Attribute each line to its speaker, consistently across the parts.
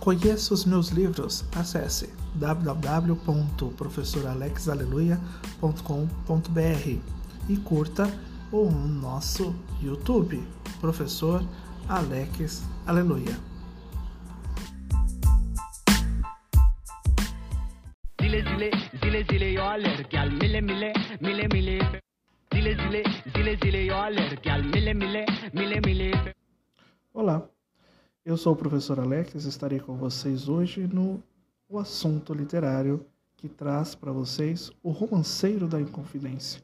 Speaker 1: Conheça os meus livros, acesse www.professoralexaleluia.com.br e curta o nosso YouTube, Professor Alex Aleluia. Zile zile, zile zile eu alerg, al mile mile, mile mile. Zile zile, zile zile eu alerg, al mile mile, mile mile. Olá, eu sou o professor Alex e estarei com vocês hoje no o assunto literário que traz para vocês o romanceiro da Inconfidência.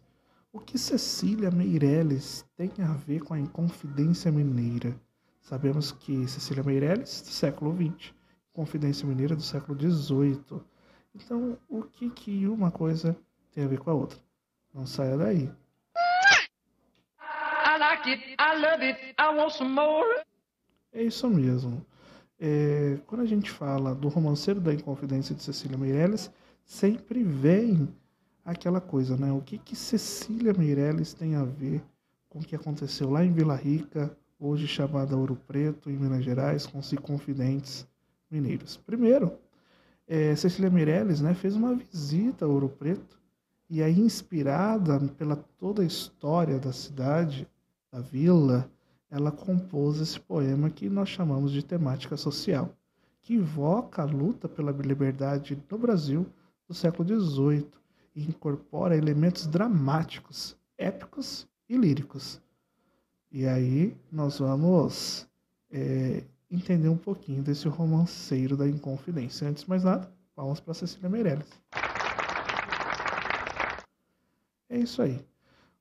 Speaker 1: O que Cecília Meirelles tem a ver com a Inconfidência Mineira? Sabemos que Cecília Meirelles, do século XX, Confidência Mineira do século XVIII. Então, o que, que uma coisa tem a ver com a outra? Não saia daí. I like it, I love it, I want some more. É isso mesmo. É, quando a gente fala do romanceiro da Inconfidência de Cecília Meirelles, sempre vem aquela coisa, né? O que, que Cecília Meirelles tem a ver com o que aconteceu lá em Vila Rica, hoje chamada Ouro Preto, em Minas Gerais, com os Inconfidentes mineiros? Primeiro, é, Cecília Meirelles né, fez uma visita a Ouro Preto e aí, inspirada pela toda a história da cidade, da vila, ela compôs esse poema que nós chamamos de temática social, que invoca a luta pela liberdade no Brasil do século XVIII e incorpora elementos dramáticos, épicos e líricos. E aí nós vamos é, entender um pouquinho desse romanceiro da Inconfidência. Antes de mais nada, vamos para Cecília Meirelles. É isso aí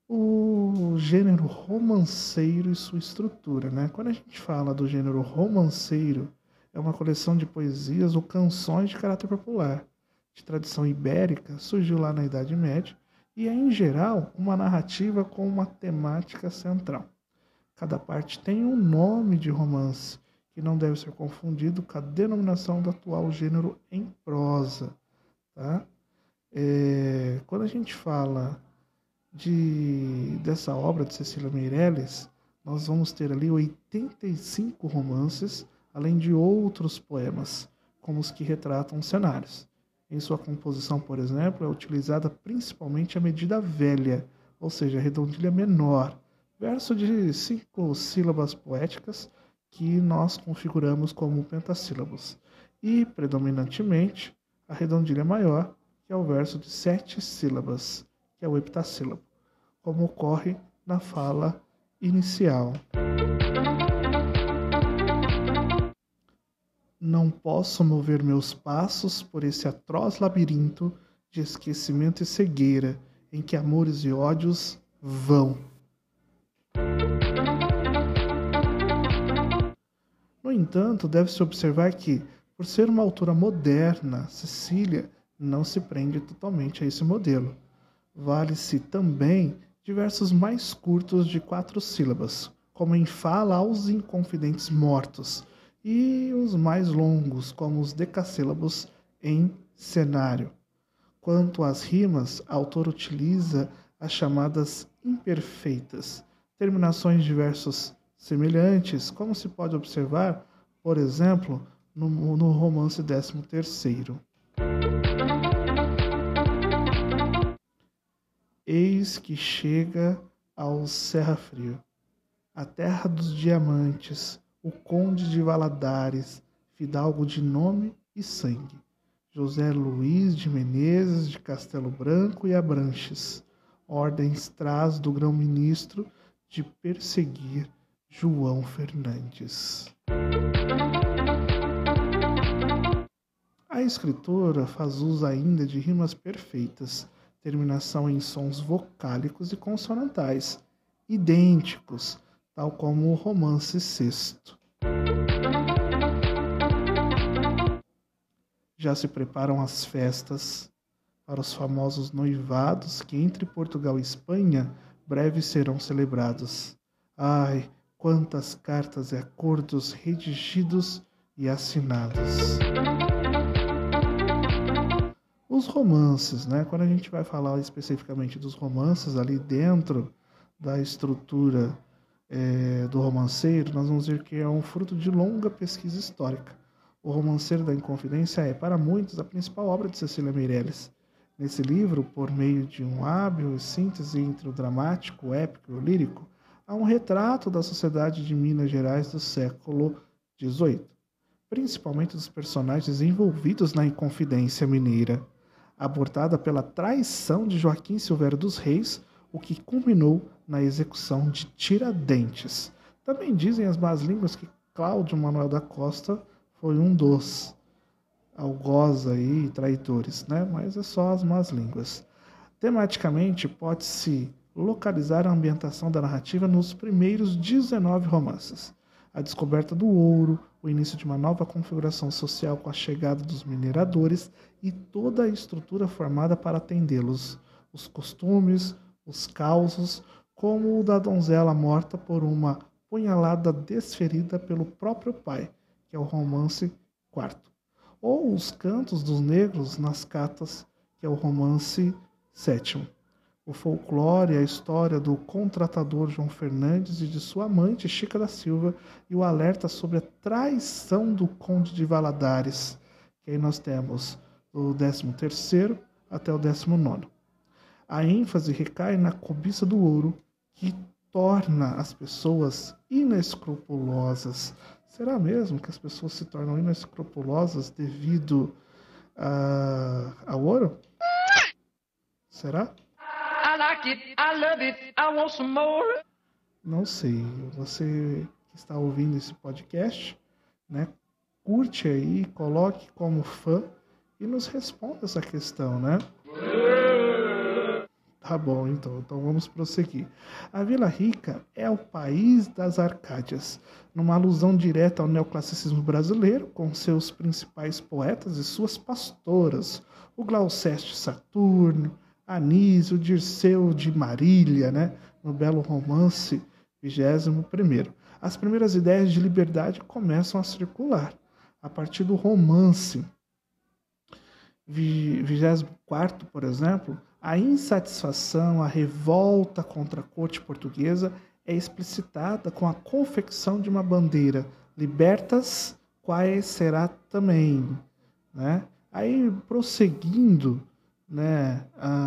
Speaker 1: o gênero romanceiro e sua estrutura. Né? Quando a gente fala do gênero romanceiro, é uma coleção de poesias ou canções de caráter popular, de tradição ibérica, surgiu lá na Idade Média e é, em geral, uma narrativa com uma temática central. Cada parte tem um nome de romance, que não deve ser confundido com a denominação do atual gênero em prosa. Tá? É, quando a gente fala de, dessa obra de Cecília Meirelles, nós vamos ter ali 85 romances, além de outros poemas, como os que retratam cenários. Em sua composição, por exemplo, é utilizada principalmente a medida velha, ou seja, a redondilha menor, verso de cinco sílabas poéticas que nós configuramos como pentassílabos, e, predominantemente, a redondilha maior, que é o verso de sete sílabas, que é o heptassílabo como ocorre na fala inicial. Não posso mover meus passos por esse atroz labirinto de esquecimento e cegueira em que amores e ódios vão. No entanto, deve-se observar que, por ser uma autora moderna, Cecília não se prende totalmente a esse modelo. Vale-se também de versos mais curtos de quatro sílabas, como em Fala aos Inconfidentes Mortos, e os mais longos, como os decassílabos em Cenário. Quanto às rimas, autor utiliza as chamadas imperfeitas, terminações de versos semelhantes, como se pode observar, por exemplo, no, no romance 13 terceiro. Eis que chega ao Serra Frio, a terra dos diamantes, o conde de Valadares, fidalgo de nome e sangue, José Luiz de Menezes de Castelo Branco e Abranches, ordens traz do grão-ministro de perseguir João Fernandes. A escritora faz uso ainda de rimas perfeitas, terminação em sons vocálicos e consonantais, idênticos, tal como o romance sexto. Já se preparam as festas para os famosos noivados que entre Portugal e Espanha breve serão celebrados. Ai, quantas cartas e acordos redigidos e assinados os romances, né? Quando a gente vai falar especificamente dos romances ali dentro da estrutura é, do romanceiro, nós vamos ver que é um fruto de longa pesquisa histórica. O Romanceiro da Inconfidência é, para muitos, a principal obra de Cecília Meirelles. Nesse livro, por meio de um hábil síntese entre o dramático, o épico e o lírico, há um retrato da sociedade de Minas Gerais do século XVIII, principalmente dos personagens envolvidos na Inconfidência Mineira, abortada pela traição de Joaquim Silvério dos Reis, o que culminou na execução de Tiradentes. Também dizem as más línguas que Cláudio Manuel da Costa foi um dos algoz aí, traidores, né? Mas é só as más línguas. Tematicamente, pode-se localizar a ambientação da narrativa nos primeiros 19 romances. A descoberta do ouro, o início de uma nova configuração social com a chegada dos mineradores e toda a estrutura formada para atendê-los, os costumes, os causos, como o da donzela morta por uma punhalada desferida pelo próprio pai, que é o romance quarto, ou os cantos dos negros nas catas, que é o romance sétimo. O folclore, a história do contratador João Fernandes e de sua amante Chica da Silva e o alerta sobre a traição do conde de Valadares, que aí nós temos do 13 terceiro até o 19 A ênfase recai na cobiça do ouro, que torna as pessoas inescrupulosas. Será mesmo que as pessoas se tornam inescrupulosas devido a, ao ouro? Será? Não sei. Você que está ouvindo esse podcast, né? Curte aí, coloque como fã e nos responda essa questão, né? Tá bom, então, então vamos prosseguir. A Vila Rica é o país das Arcádias, numa alusão direta ao neoclassicismo brasileiro, com seus principais poetas e suas pastoras, o Glauceste Saturno, Anísio, Dirceu de Marília, né, no belo romance 21. As primeiras ideias de liberdade começam a circular a partir do romance 24, por exemplo, a insatisfação, a revolta contra a corte portuguesa é explicitada com a confecção de uma bandeira, libertas quais será também, né? Aí prosseguindo, né,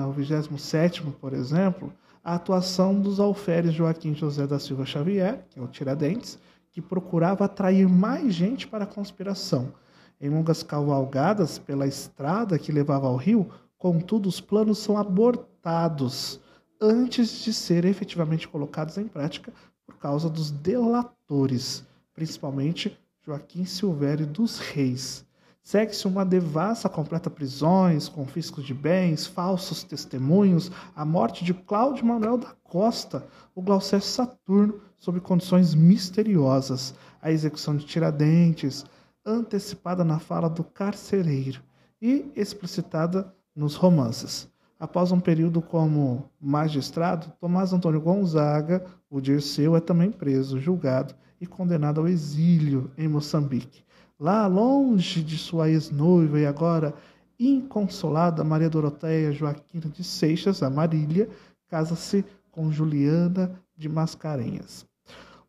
Speaker 1: o 27 por exemplo, a atuação dos alferes Joaquim José da Silva Xavier, que é o Tiradentes, que procurava atrair mais gente para a conspiração em longas cavalgadas pela estrada que levava ao rio, contudo, os planos são abortados antes de serem efetivamente colocados em prática por causa dos delatores, principalmente Joaquim Silvério dos Reis. Segue-se uma devassa completa prisões, confiscos de bens, falsos testemunhos, a morte de Cláudio Manuel da Costa, o Glaucésio Saturno, sob condições misteriosas, a execução de Tiradentes, antecipada na fala do carcereiro e explicitada nos romances. Após um período como magistrado, Tomás Antônio Gonzaga, o Dirceu, é também preso, julgado e condenado ao exílio em Moçambique. Lá, longe de sua ex-noiva e agora inconsolada Maria Doroteia Joaquina de Seixas, a Marília, casa-se com Juliana de Mascarenhas.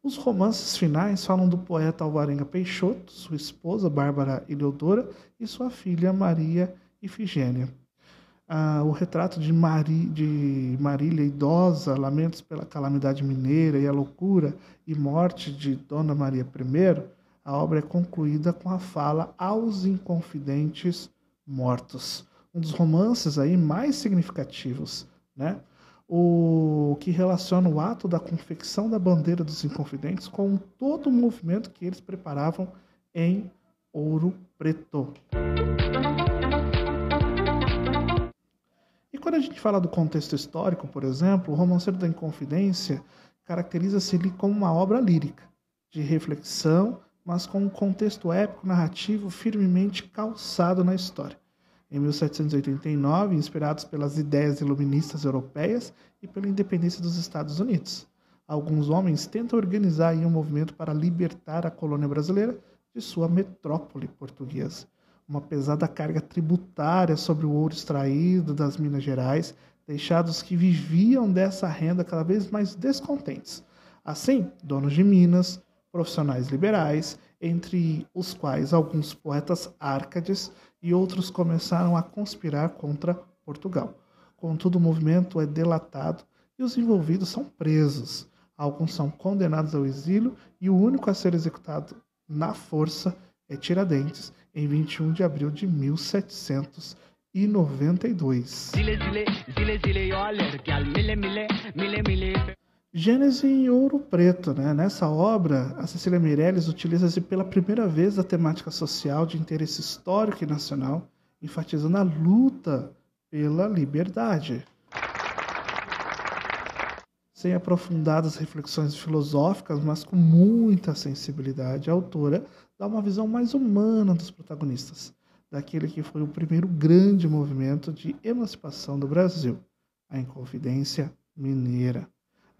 Speaker 1: Os romances finais falam do poeta Alvarenga Peixoto, sua esposa Bárbara Eleodora e sua filha Maria Ifigênia. Ah, o retrato de, Mari, de Marília idosa, lamentos pela calamidade mineira e a loucura e morte de Dona Maria I, a obra é concluída com a fala aos inconfidentes mortos. Um dos romances aí mais significativos, né? o que relaciona o ato da confecção da bandeira dos Inconfidentes com todo o movimento que eles preparavam em Ouro Preto. E quando a gente fala do contexto histórico, por exemplo, o Romanceiro da Inconfidência caracteriza-se como uma obra lírica, de reflexão, mas com um contexto épico narrativo firmemente calçado na história em 1789, inspirados pelas ideias iluministas europeias e pela independência dos Estados Unidos. Alguns homens tentam organizar um movimento para libertar a colônia brasileira de sua metrópole portuguesa. Uma pesada carga tributária sobre o ouro extraído das Minas Gerais, deixados que viviam dessa renda cada vez mais descontentes. Assim, donos de minas, profissionais liberais entre os quais alguns poetas árcades e outros começaram a conspirar contra Portugal. Contudo, o movimento é delatado e os envolvidos são presos. Alguns são condenados ao exílio e o único a ser executado na força é Tiradentes, em 21 de abril de 1792. Gênese em ouro preto, né? Nessa obra, a Cecília Meirelles utiliza-se pela primeira vez a temática social de interesse histórico e nacional, enfatizando a luta pela liberdade. Sem aprofundadas reflexões filosóficas, mas com muita sensibilidade, a autora dá uma visão mais humana dos protagonistas, daquele que foi o primeiro grande movimento de emancipação do Brasil, a Inconfidência Mineira.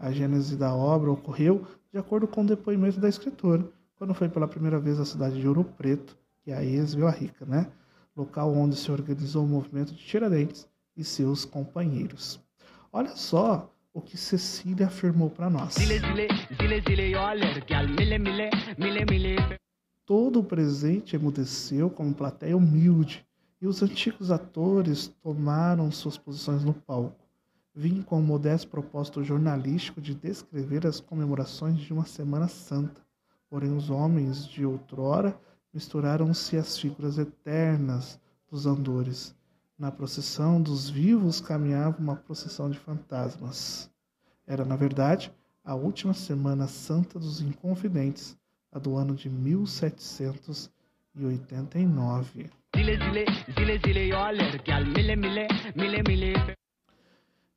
Speaker 1: A gênese da obra ocorreu de acordo com o depoimento da escritora, quando foi pela primeira vez à cidade de Ouro Preto, que é a ex-Vila Rica, né? local onde se organizou o movimento de Tiradentes e seus companheiros. Olha só o que Cecília afirmou para nós. Todo o presente emudeceu como plateia humilde, e os antigos atores tomaram suas posições no palco. Vim com o modesto propósito jornalístico de descrever as comemorações de uma Semana Santa. Porém, os homens de outrora misturaram-se às figuras eternas dos andores na procissão dos vivos caminhava uma procissão de fantasmas. Era, na verdade, a última Semana Santa dos Inconfidentes, a do ano de 1789.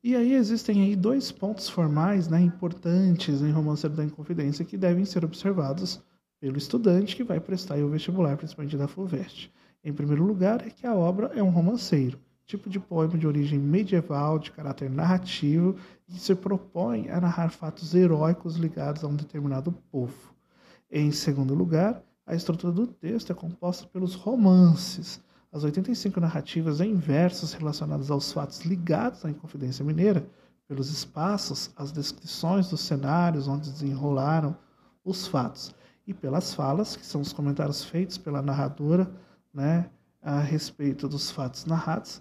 Speaker 1: E aí existem aí dois pontos formais né, importantes em Romanceiro da Inconfidência que devem ser observados pelo estudante que vai prestar o vestibular, principalmente da FUVEST. Em primeiro lugar, é que a obra é um romanceiro, tipo de poema de origem medieval, de caráter narrativo, e se propõe a narrar fatos heróicos ligados a um determinado povo. Em segundo lugar, a estrutura do texto é composta pelos romances, as 85 narrativas em versos relacionadas aos fatos ligados à Inconfidência Mineira, pelos espaços, as descrições dos cenários onde desenrolaram os fatos, e pelas falas, que são os comentários feitos pela narradora né, a respeito dos fatos narrados.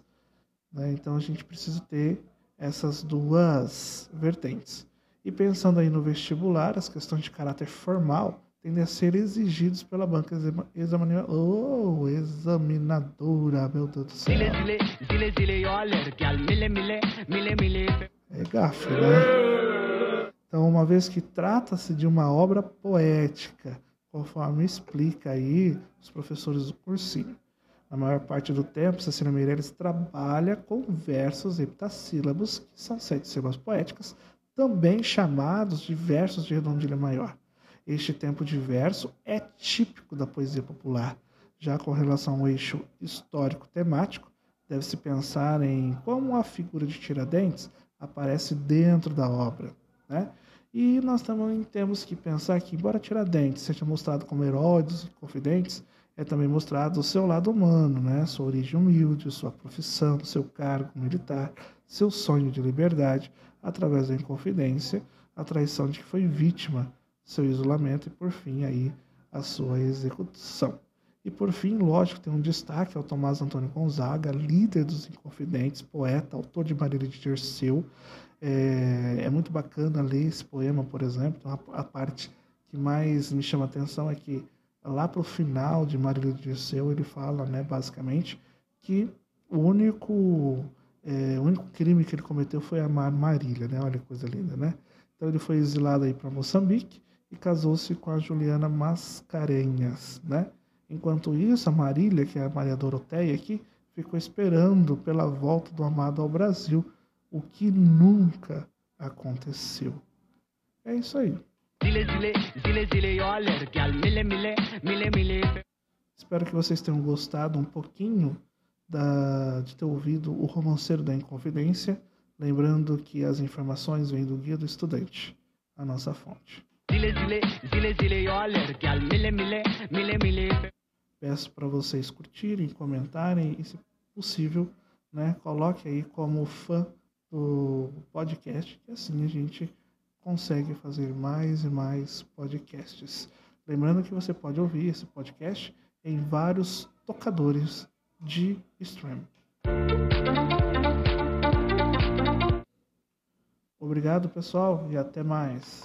Speaker 1: Né? Então a gente precisa ter essas duas vertentes. E pensando aí no vestibular, as questões de caráter formal tendem a ser exigidos pela banca examinadora. Oh, examinadora, meu Deus do céu. É gafe, né? Então, uma vez que trata-se de uma obra poética, conforme explica aí os professores do cursinho. Na maior parte do tempo, Cecília Meirelles trabalha com versos heptassílabos, que são sete sílabas poéticas, também chamados de versos de redondilha maior. Este tempo de verso é típico da poesia popular. Já com relação ao eixo histórico-temático, deve-se pensar em como a figura de Tiradentes aparece dentro da obra. Né? E nós também temos que pensar que, embora Tiradentes seja mostrado como herói dos confidentes, é também mostrado o seu lado humano, né? sua origem humilde, sua profissão, seu cargo militar, seu sonho de liberdade, através da inconfidência, a traição de que foi vítima, seu isolamento e, por fim, aí, a sua execução. E, por fim, lógico, tem um destaque ao Tomás Antônio Gonzaga, líder dos Inconfidentes, poeta, autor de Marília de Dirceu, é, é muito bacana ler esse poema, por exemplo. A, a, parte que mais me chama a atenção é que lá para o final de Marília de Dirceu ele fala, né, basicamente, que o único, é, o único crime que ele cometeu foi amar Marília, né? Olha que coisa linda, né? Então ele foi exilado aí para Moçambique e casou-se com a Juliana Mascarenhas, né? Enquanto isso, a Marília, que é a Maria Doroteia aqui, ficou esperando pela volta do amado ao Brasil, o que nunca aconteceu. É isso aí. Espero que vocês tenham gostado um pouquinho da, de ter ouvido o romanceiro da Inconfidência. Lembrando que as informações vêm do Guia do Estudante, a nossa fonte. Peço para vocês curtirem, comentarem e, se possível, né, coloque aí como fã do podcast, que assim a gente consegue fazer mais e mais podcasts. Lembrando que você pode ouvir esse podcast em vários tocadores de stream. Obrigado, pessoal, e até mais.